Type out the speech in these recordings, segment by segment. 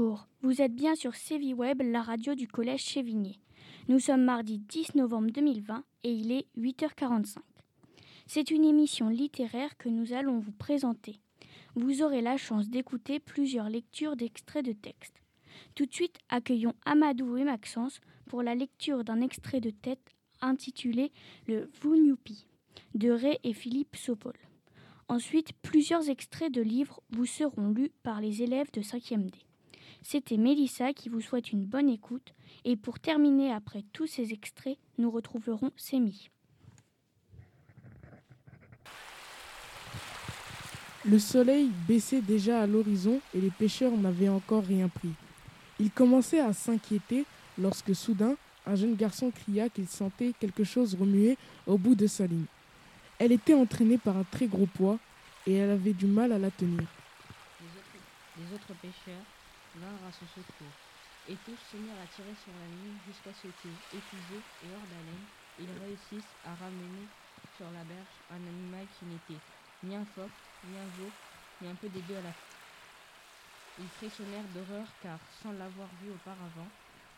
Bonjour, vous êtes bien sur Sévi Web, la radio du collège Chévigné. Nous sommes mardi 10 novembre 2020 et il est 8h45. C'est une émission littéraire que nous allons vous présenter. Vous aurez la chance d'écouter plusieurs lectures d'extraits de textes. Tout de suite, accueillons Amadou et Maxence pour la lecture d'un extrait de tête intitulé Le Vunyupi de Ray et Philippe Sopol. Ensuite, plusieurs extraits de livres vous seront lus par les élèves de 5e D. C'était Mélissa qui vous souhaite une bonne écoute et pour terminer après tous ces extraits, nous retrouverons Sémi. Le soleil baissait déjà à l'horizon et les pêcheurs n'avaient encore rien pris. Ils commençaient à s'inquiéter lorsque soudain un jeune garçon cria qu'il sentait quelque chose remuer au bout de sa ligne. Elle était entraînée par un très gros poids et elle avait du mal à la tenir. Les autres, pêcheurs vinrent à son secours et tous se mirent à tirer sur la ligne jusqu'à ce que, épuisés et hors d'haleine, ils réussissent à ramener sur la berge un animal qui n'était ni un phoque, ni un veau, ni un peu des deux à la. Ils frissonnèrent d'horreur car, sans l'avoir vu auparavant,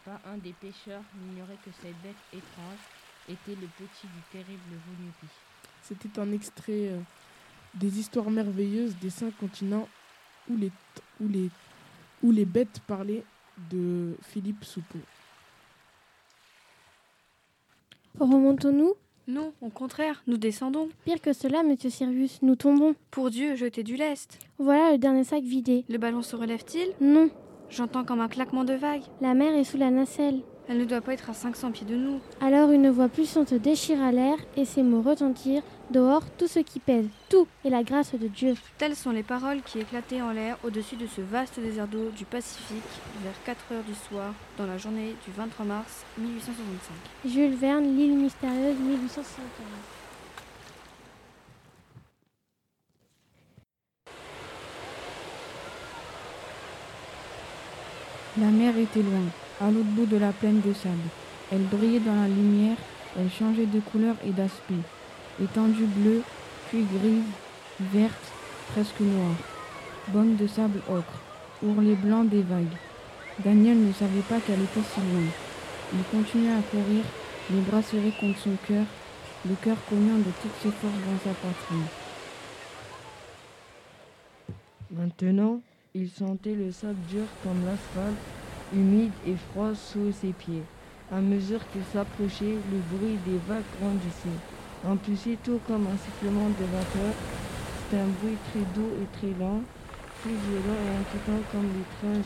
pas un des pêcheurs n'ignorait que cette bête étrange était le petit du terrible Vunupi. C'était un extrait euh, des histoires merveilleuses des cinq continents où où les, où les bêtes parlaient de Philippe Soupeau. Remontons-nous Non, au contraire, nous descendons. Pire que cela, monsieur Sirius, nous tombons. Pour Dieu, jetez du lest. Voilà le dernier sac vidé. Le ballon se relève-t-il? Non, J'entends comme un claquement de vagues. la mer est sous la nacelle. Elle ne doit pas être à 500 pieds de nous. Alors une voix puissante déchira l'air et ces mots retentirent Dehors, tout ce qui pèse, tout est la grâce de Dieu. Telles sont les paroles qui éclataient en l'air au-dessus de ce vaste désert d'eau du Pacifique vers 4 heures du soir dans la journée du 23 mars 1865. Jules Verne, L'île mystérieuse, 1875. La mer était loin, à l'autre bout de la plaine de sable. Elle brillait dans la lumière, elle changeait de couleur et d'aspect. Étendue bleue, puis grise, verte, presque noire. Bande de sable ocre, ourlet blanc des vagues. Daniel ne savait pas qu'elle était si loin. Il continuait à courir, les bras serrés contre son cœur, le cœur cognant de toutes ses forces dans sa poitrine. Maintenant, il sentait le sable dur comme l'asphalte, humide et froid sous ses pieds. À mesure qu'il s'approchait, le bruit des vagues grandissait. En plus, tout comme un sifflement de vapeur, c'était un bruit très doux et très lent, plus violent et inquiétant comme les trains,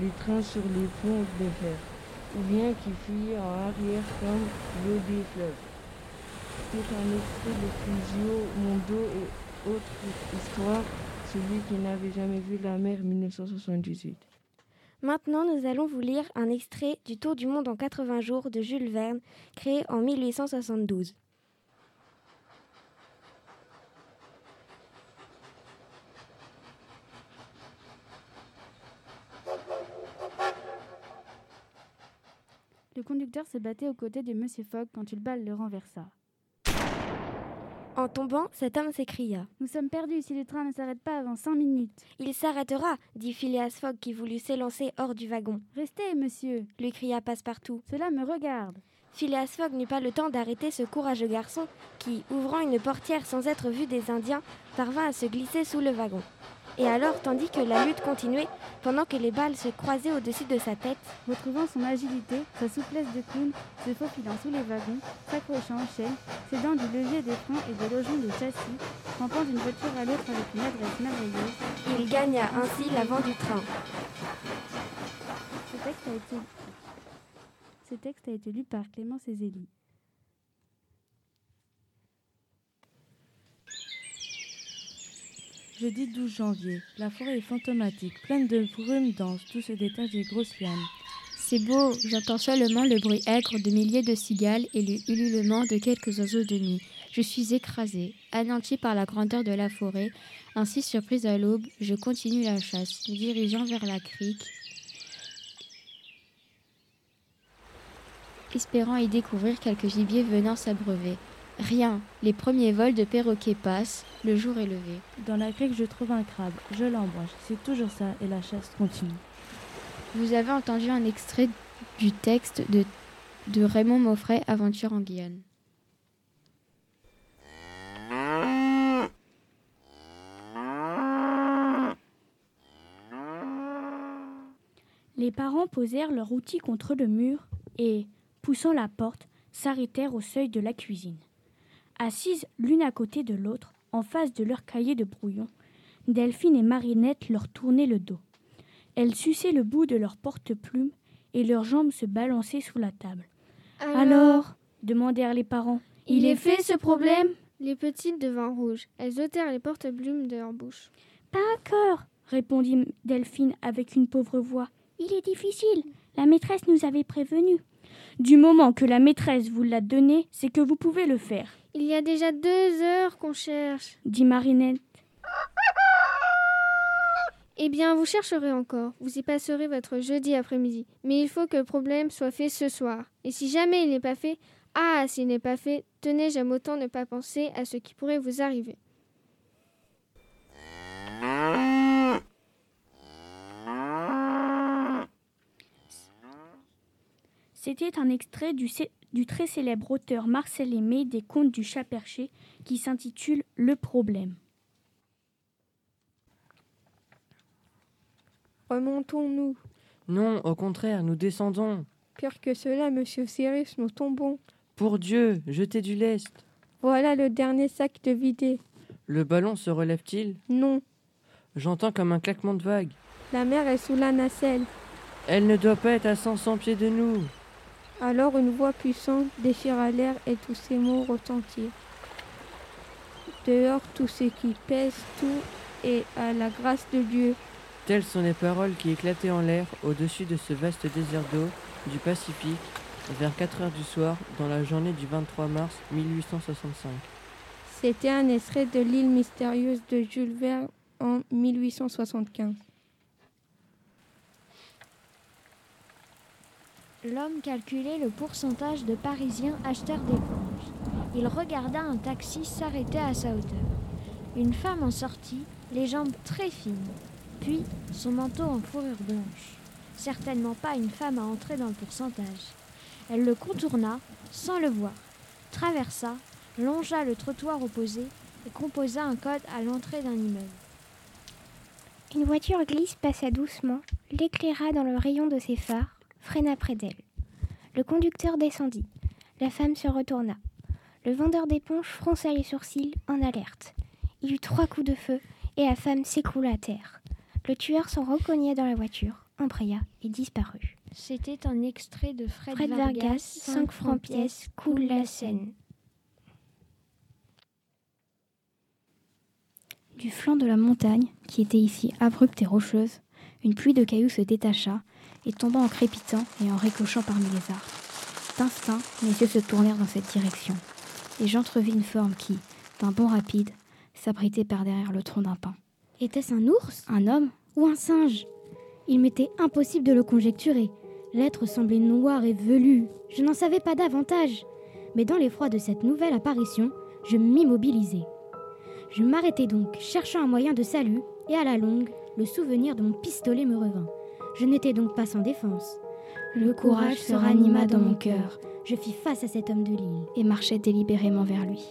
les trains sur les ponts de fer, ou bien qui fuyaient en arrière comme l'eau des fleuves. C'était un extrait de Fusio, Mondo et autres histoires celui qui n'avait jamais vu la mer 1978. Maintenant, nous allons vous lire un extrait du Tour du monde en 80 jours de Jules Verne, créé en 1872. Le conducteur se battait aux côtés de Monsieur Fogg quand une balle le renversa. En tombant, cet homme s'écria. Nous sommes perdus si le train ne s'arrête pas avant cinq minutes. Il s'arrêtera, dit Phileas Fogg qui voulut s'élancer hors du wagon. Restez, monsieur. Lui cria Passepartout. Cela me regarde. Phileas Fogg n'eut pas le temps d'arrêter ce courageux garçon qui, ouvrant une portière sans être vu des Indiens, parvint à se glisser sous le wagon. Et alors, tandis que la lutte continuait, pendant que les balles se croisaient au-dessus de sa tête, Retrouvant son agilité, sa souplesse de clown, se faufilant sous les wagons, s'accrochant aux chaînes, s'aidant du levier des freins et de l'ojon des châssis, rampant d'une voiture à l'autre avec une adresse merveilleuse, il gagna ainsi l'avant du train. ce texte a été, ce texte a été lu par Clément Cézélie. Jeudi 12 janvier, la forêt est fantomatique, pleine de brumes denses, tout se détache des grosses lianes. C'est beau, j'entends seulement le bruit aigre de milliers de cigales et le ululement de quelques oiseaux de nuit. Je suis écrasée, anéantie par la grandeur de la forêt. Ainsi, surprise à l'aube, je continue la chasse, me dirigeant vers la crique, espérant y découvrir quelques gibiers venant s'abreuver. Rien. Les premiers vols de perroquets passent, le jour est levé. Dans la crique, je trouve un crabe. Je l'embranche. C'est toujours ça et la chasse continue. Vous avez entendu un extrait du texte de, de Raymond Moffret, Aventure en Guyane. Les parents posèrent leur outil contre le mur et, poussant la porte, s'arrêtèrent au seuil de la cuisine. Assises l'une à côté de l'autre, en face de leur cahier de brouillon, Delphine et Marinette leur tournaient le dos. Elles suçaient le bout de leur porte-plume et leurs jambes se balançaient sous la table. Alors, demandèrent les parents, il est fait ce problème? Les petites devint rouges. Elles ôtèrent les porte-plumes de leur bouche. Pas encore, répondit Delphine avec une pauvre voix. Il est difficile. La maîtresse nous avait prévenus. Du moment que la maîtresse vous l'a donné, c'est que vous pouvez le faire. Il y a déjà deux heures qu'on cherche, dit Marinette. Eh bien, vous chercherez encore. Vous y passerez votre jeudi après-midi. Mais il faut que le problème soit fait ce soir. Et si jamais il n'est pas fait, ah, s'il n'est pas fait, tenez, j'aime autant ne pas penser à ce qui pourrait vous arriver. C'était un extrait du, du, très célèbre auteur Marcel Aimé des Contes du Chat Perché qui s'intitule Le problème. Remontons-nous. Non, au contraire, nous descendons. Pire que cela, monsieur Cyrus, nous tombons. Pour Dieu, jetez du lest. Voilà le dernier sac de vidé. Le ballon se relève-t-il? Non. J'entends comme un claquement de vagues. La mer est sous la nacelle. Elle ne doit pas être à 500 pieds de nous. Alors une voix puissante déchira l'air et tous ces mots retentirent. Dehors tout ce qui pèse, tout est à la grâce de Dieu. Telles sont les paroles qui éclataient en l'air au-dessus de ce vaste désert d'eau du Pacifique vers 4 heures du soir dans la journée du 23 mars 1865. C'était un extrait de l'île mystérieuse de Jules Verne en 1875. L'homme calculait le pourcentage de Parisiens acheteurs d'éponges. Il regarda un taxi s'arrêter à sa hauteur. Une femme en sortit, les jambes très fines, puis son manteau en fourrure blanche. Certainement pas une femme à entrer dans le pourcentage. Elle le contourna sans le voir, traversa, longea le trottoir opposé et composa un code à l'entrée d'un immeuble. Une voiture glisse passa doucement, l'éclaira dans le rayon de ses phares, freina près d'elle. Le conducteur descendit. La femme se retourna. Le vendeur d'éponges fronça les sourcils en alerte. Il eut trois coups de feu et la femme s'écroula à terre. Le tueur s'en recogna dans la voiture, embraya et disparut. C'était un extrait de Fred, Fred Vargas, 5 francs pièces, coule la Seine. Du flanc de la montagne, qui était ici abrupte et rocheuse, une pluie de cailloux se détacha et tomba en crépitant et en ricochant parmi les arbres. D'instinct, mes yeux se tournèrent dans cette direction, et j'entrevis une forme qui, d'un bond rapide, s'abritait par derrière le tronc d'un pin. Était-ce un ours? Un homme Ou un singe? Il m'était impossible de le conjecturer. L'être semblait noir et velu. Je n'en savais pas davantage. Mais dans l'effroi de cette nouvelle apparition, je m'immobilisai. Je m'arrêtai donc, cherchant un moyen de salut, et à la longue, le souvenir de mon pistolet me revint. Je n'étais donc pas sans défense. Le courage se ranima dans mon cœur. Je fis face à cet homme de l'île et marchai délibérément vers lui.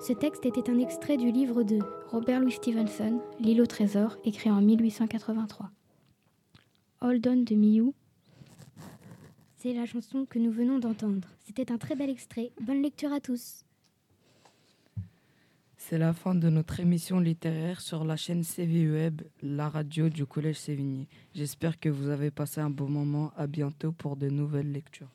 Ce texte était un extrait du livre de Robert Louis Stevenson, L'île au trésor, écrit en 1883. Hold on de Miou. C'est la chanson que nous venons d'entendre. C'était un très bel extrait. Bonne lecture à tous. C'est la fin de notre émission littéraire sur la chaîne CV Web, la radio du Collège Sévigné. J'espère que vous avez passé un bon moment. À bientôt pour de nouvelles lectures.